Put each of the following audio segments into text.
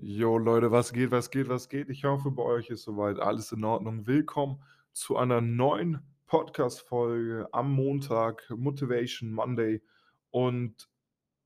Jo Leute, was geht, was geht, was geht? Ich hoffe, bei euch ist soweit alles in Ordnung. Willkommen zu einer neuen Podcast-Folge am Montag, Motivation Monday. Und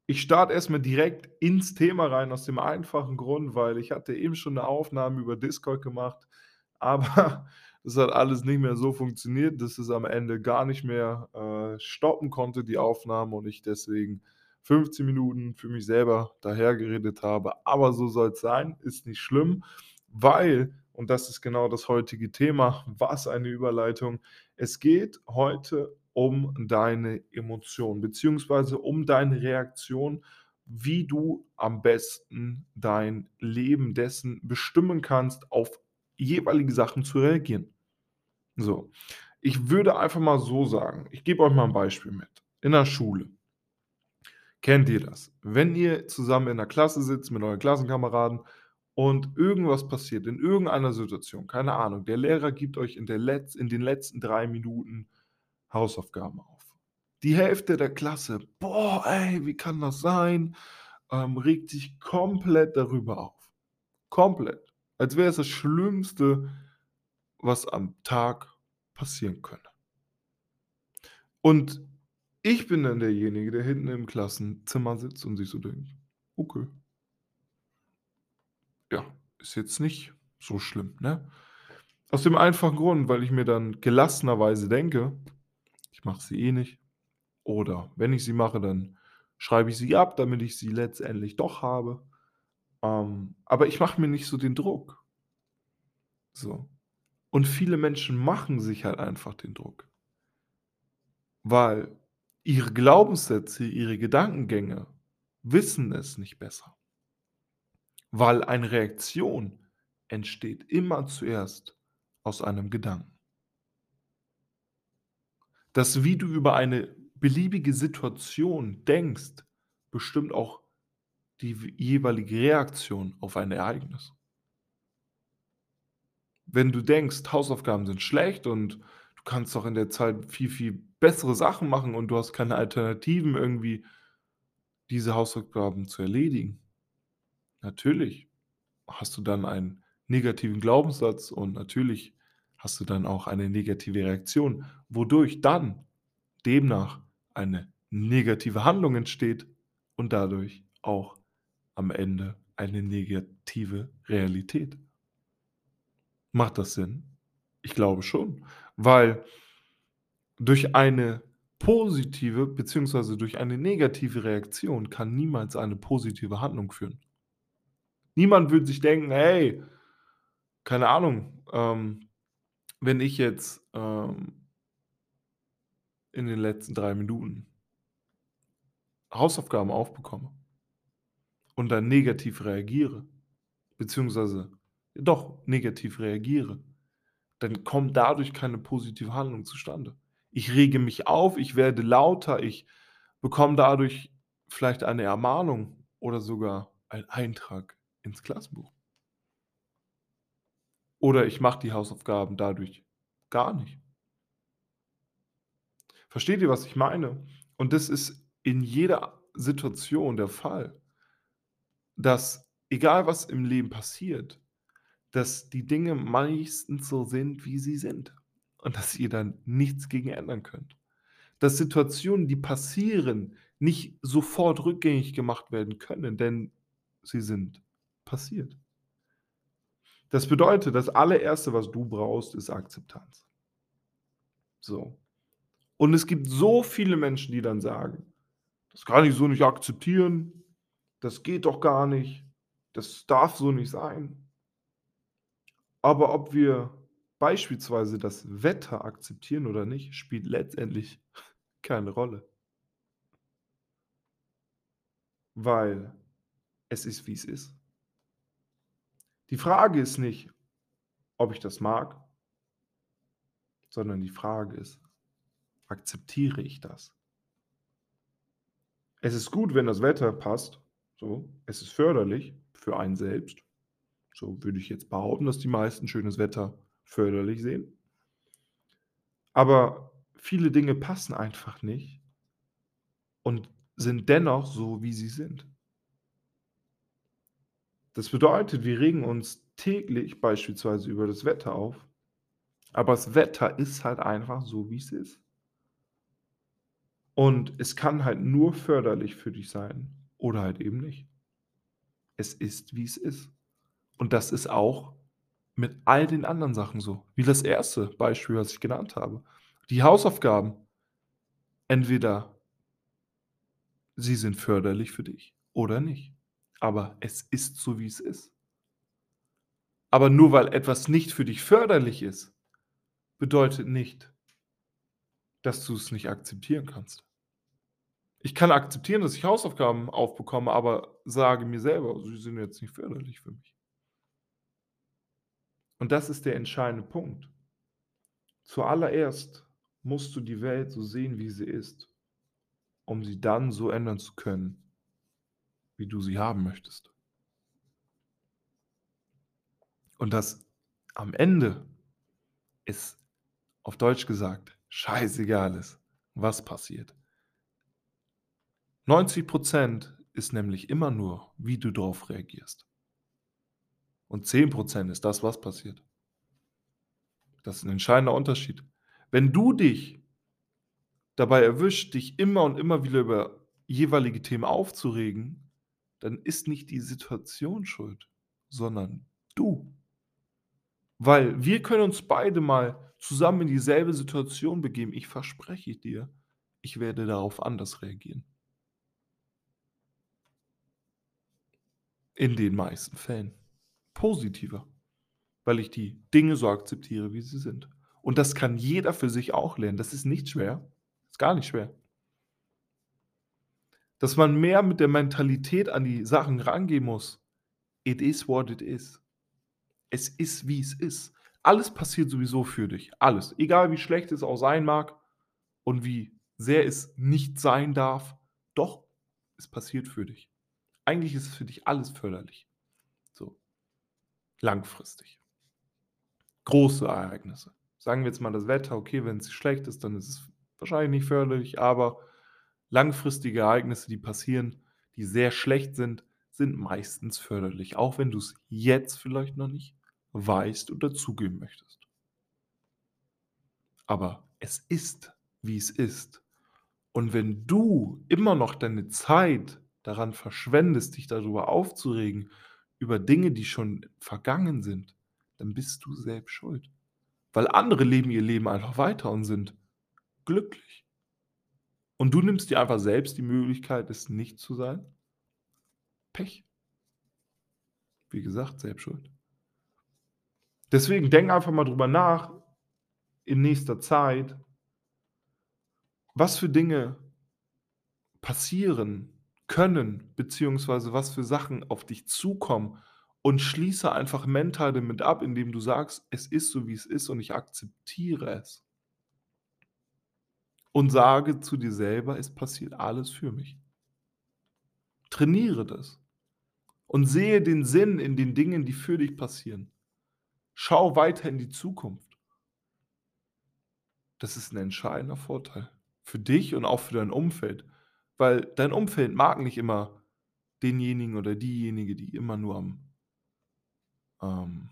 ich starte erstmal direkt ins Thema rein, aus dem einfachen Grund, weil ich hatte eben schon eine Aufnahme über Discord gemacht, aber das hat alles nicht mehr so funktioniert, dass es am Ende gar nicht mehr äh, stoppen konnte, die Aufnahme, und ich deswegen 15 Minuten für mich selber dahergeredet habe. Aber so soll es sein, ist nicht schlimm, weil, und das ist genau das heutige Thema, was eine Überleitung, es geht heute um deine Emotionen, beziehungsweise um deine Reaktion, wie du am besten dein Leben dessen bestimmen kannst, auf jeweilige Sachen zu reagieren. So, ich würde einfach mal so sagen, ich gebe euch mal ein Beispiel mit. In der Schule. Kennt ihr das? Wenn ihr zusammen in der Klasse sitzt mit euren Klassenkameraden und irgendwas passiert in irgendeiner Situation, keine Ahnung, der Lehrer gibt euch in, Letz-, in den letzten drei Minuten Hausaufgaben auf. Die Hälfte der Klasse, boah, ey, wie kann das sein? Ähm, regt sich komplett darüber auf. Komplett. Als wäre es das Schlimmste, was am Tag passieren könnte. Und ich bin dann derjenige, der hinten im Klassenzimmer sitzt und sich so denkt: „Okay.“ Ja, ist jetzt nicht so schlimm, ne? Aus dem einfachen Grund, weil ich mir dann gelassenerweise denke: „Ich mache sie eh nicht.“ Oder wenn ich sie mache, dann schreibe ich sie ab, damit ich sie letztendlich doch habe. Ähm, aber ich mache mir nicht so den Druck. So. Und viele Menschen machen sich halt einfach den Druck. Weil ihre Glaubenssätze, ihre Gedankengänge wissen es nicht besser. Weil eine Reaktion entsteht immer zuerst aus einem Gedanken. Das, wie du über eine beliebige Situation denkst, bestimmt auch die jeweilige Reaktion auf ein Ereignis. Wenn du denkst, Hausaufgaben sind schlecht und du kannst doch in der Zeit viel, viel bessere Sachen machen und du hast keine Alternativen irgendwie, diese Hausaufgaben zu erledigen. Natürlich hast du dann einen negativen Glaubenssatz und natürlich hast du dann auch eine negative Reaktion, wodurch dann demnach eine negative Handlung entsteht und dadurch auch am Ende eine negative Realität. Macht das Sinn? Ich glaube schon, weil durch eine positive beziehungsweise durch eine negative Reaktion kann niemals eine positive Handlung führen. Niemand würde sich denken: „Hey, keine Ahnung, ähm, wenn ich jetzt, ähm in den letzten 3 Minuten Hausaufgaben aufbekomme und dann negativ reagiere, beziehungsweise doch negativ reagiere, dann kommt dadurch keine positive Handlung zustande. Ich rege mich auf, ich werde lauter, ich bekomme dadurch vielleicht eine Ermahnung oder sogar einen Eintrag ins Klassenbuch. Oder ich mache die Hausaufgaben dadurch gar nicht. Versteht ihr, was ich meine? Und das ist in jeder Situation der Fall, dass egal was im Leben passiert, dass die Dinge meistens so sind, wie sie sind und dass ihr dann nichts gegen ändern könnt. Dass Situationen, die passieren, nicht sofort rückgängig gemacht werden können, denn sie sind passiert. Das bedeutet, das allererste, was du brauchst, ist Akzeptanz. So. Und es gibt so viele Menschen, die dann sagen, das kann ich so nicht akzeptieren, das geht doch gar nicht, das darf so nicht sein. Aber ob wir beispielsweise das Wetter akzeptieren oder nicht, spielt letztendlich keine Rolle. Weil es ist, wie es ist. Die Frage ist nicht, ob ich das mag, sondern die Frage ist, akzeptiere ich das? Es ist gut, wenn das Wetter passt, so, es ist förderlich für einen selbst. So würde ich jetzt behaupten, dass die meisten schönes Wetter förderlich sehen. Aber viele Dinge passen einfach nicht und sind dennoch so, wie sie sind. Das bedeutet, wir regen uns täglich beispielsweise über das Wetter auf, aber das Wetter ist halt einfach so, wie es ist. Und es kann halt nur förderlich für dich sein oder halt eben nicht. Es ist, wie es ist. Und das ist auch mit all den anderen Sachen so. Wie das erste Beispiel, was ich genannt habe. Die Hausaufgaben. Entweder sie sind förderlich für dich oder nicht. Aber es ist so, wie es ist. Aber nur weil etwas nicht für dich förderlich ist, bedeutet nicht, dass du es nicht akzeptieren kannst. Ich kann akzeptieren, dass ich Hausaufgaben aufbekomme, aber sage mir selber, sie sind jetzt nicht förderlich für mich. Und das ist der entscheidende Punkt. Zuallererst musst du die Welt so sehen, wie sie ist, um sie dann so ändern zu können, wie du sie haben möchtest. Und das am Ende ist, auf Deutsch gesagt, scheißegal ist, was passiert. 90% ist nämlich immer nur, wie du darauf reagierst. Und 10% ist das, was passiert. Das ist ein entscheidender Unterschied. Wenn du dich dabei erwischt, dich immer und immer wieder über jeweilige Themen aufzuregen, dann ist nicht die Situation schuld, sondern du. Weil wir können uns beide mal zusammen in dieselbe Situation begeben. Ich verspreche dir, ich werde darauf anders reagieren. In den meisten Fällen positiver, weil ich die Dinge so akzeptiere, wie sie sind. Und das kann jeder für sich auch lernen. Das ist nicht schwer. Ist gar nicht schwer. Dass man mehr mit der Mentalität an die Sachen rangehen muss. It is what it is. Es ist, wie es ist. Alles passiert sowieso für dich. Alles. Egal wie schlecht es auch sein mag und wie sehr es nicht sein darf. Doch, es passiert für dich. Eigentlich ist es für dich alles förderlich langfristig. Große Ereignisse. Sagen wir jetzt mal das Wetter, okay, wenn es schlecht ist, dann ist es wahrscheinlich nicht förderlich, aber langfristige Ereignisse, die passieren, die sehr schlecht sind, sind meistens förderlich, auch wenn du es jetzt vielleicht noch nicht weißt oder zugeben möchtest. Aber es ist, wie es ist. Und wenn du immer noch deine Zeit daran verschwendest, dich darüber aufzuregen über Dinge, die schon vergangen sind, dann bist du selbst schuld. Weil andere leben ihr Leben einfach weiter und sind glücklich. Und du nimmst dir einfach selbst die Möglichkeit, es nicht zu sein. Pech. Wie gesagt, selbst schuld. Deswegen denk einfach mal drüber nach in nächster Zeit, was für Dinge passieren, können, beziehungsweise was für Sachen auf dich zukommen und schließe einfach mental damit ab, indem du sagst, es ist so, wie es ist und ich akzeptiere es. Und sage zu dir selber, es passiert alles für mich. Trainiere das und sehe den Sinn in den Dingen, die für dich passieren. Schau weiter in die Zukunft. Das ist ein entscheidender Vorteil für dich und auch für dein Umfeld. Weil dein Umfeld mag nicht immer denjenigen oder diejenige, die immer nur am, ähm,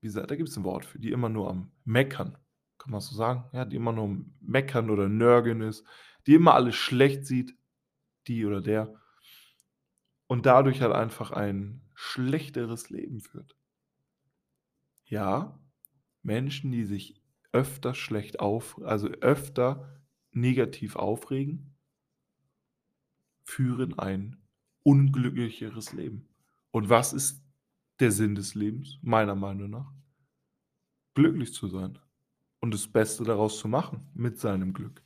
wie gesagt, da gibt es ein Wort für, die immer nur am Meckern, kann man so sagen, ja, die immer nur am Meckern oder Nörgeln ist, die immer alles schlecht sieht, die oder der, und dadurch halt einfach ein schlechteres Leben führt. Ja, Menschen, die sich öfter schlecht auf, also öfter negativ aufregen, führen ein unglücklicheres Leben. Und was ist der Sinn des Lebens, meiner Meinung nach? Glücklich zu sein und das Beste daraus zu machen mit seinem Glück.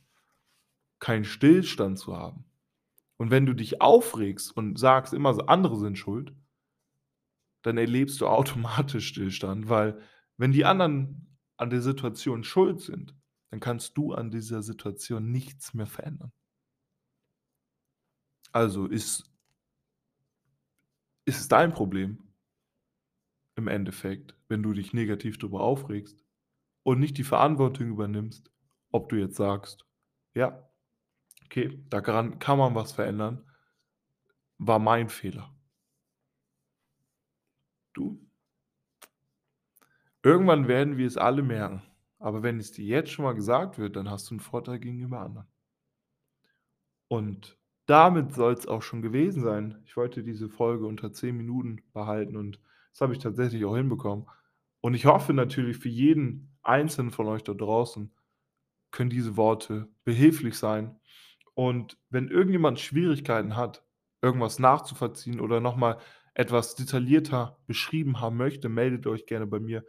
Keinen Stillstand zu haben. Und wenn du dich aufregst und sagst immer, so, andere sind schuld, dann erlebst du automatisch Stillstand, weil wenn die anderen an der Situation schuld sind, dann kannst du an dieser Situation nichts mehr verändern. Also ist ist es dein Problem im Endeffekt, wenn du dich negativ darüber aufregst und nicht die Verantwortung übernimmst, ob du jetzt sagst, ja, okay, daran kann man was verändern, war mein Fehler. Du irgendwann werden wir es alle merken, aber wenn es dir jetzt schon mal gesagt wird, dann hast du 'n Vorteil gegenüber anderen. Und damit soll's auch schon gewesen sein. Ich wollte diese Folge unter 10 Minuten behalten und das habe ich tatsächlich auch hinbekommen. Und ich hoffe natürlich für jeden Einzelnen von euch da draußen können diese Worte behilflich sein. Und wenn irgendjemand Schwierigkeiten hat, irgendwas nachzuvollziehen oder noch mal etwas detaillierter beschrieben haben möchte, meldet euch gerne bei mir,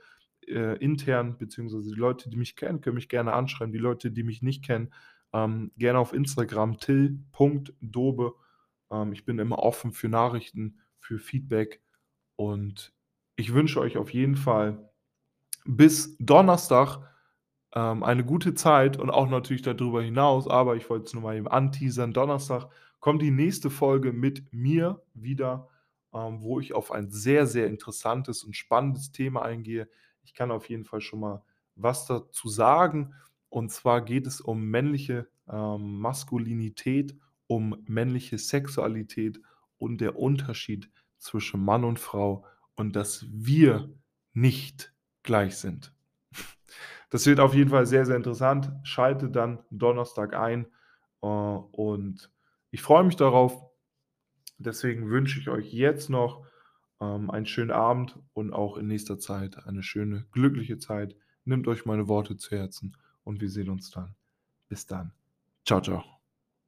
äh, intern, beziehungsweise die Leute, die mich kennen, können mich gerne anschreiben. Die Leute, die mich nicht kennen, ähm, gerne auf Instagram till.dobe. Ähm, ich bin immer offen für Nachrichten, für Feedback und ich wünsche euch auf jeden Fall bis Donnerstag, ähm, eine gute Zeit und auch natürlich da drüber hinaus, aber ich wollte es nur mal eben anteasern. Donnerstag kommt die nächste Folge mit mir wieder, ähm, wo ich auf ein sehr, sehr interessantes und spannendes Thema eingehe. Ich kann auf jeden Fall schon mal was dazu sagen. Und zwar geht es um männliche, ähm, Maskulinität, um männliche Sexualität und der Unterschied zwischen Mann und Frau und dass wir nicht gleich sind. Das wird auf jeden Fall sehr, sehr interessant. Schaltet dann Donnerstag ein, äh, und ich freue mich darauf. Deswegen wünsche ich euch jetzt noch, ähm, einen schönen Abend und auch in nächster Zeit eine schöne, glückliche Zeit. Nehmt euch meine Worte zu Herzen und wir sehen uns dann. Bis dann. Tschau, tschau.